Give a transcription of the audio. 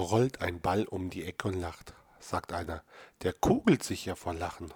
rollt ein Ball um die Ecke und lacht, sagt einer. Der kugelt sich ja vor Lachen.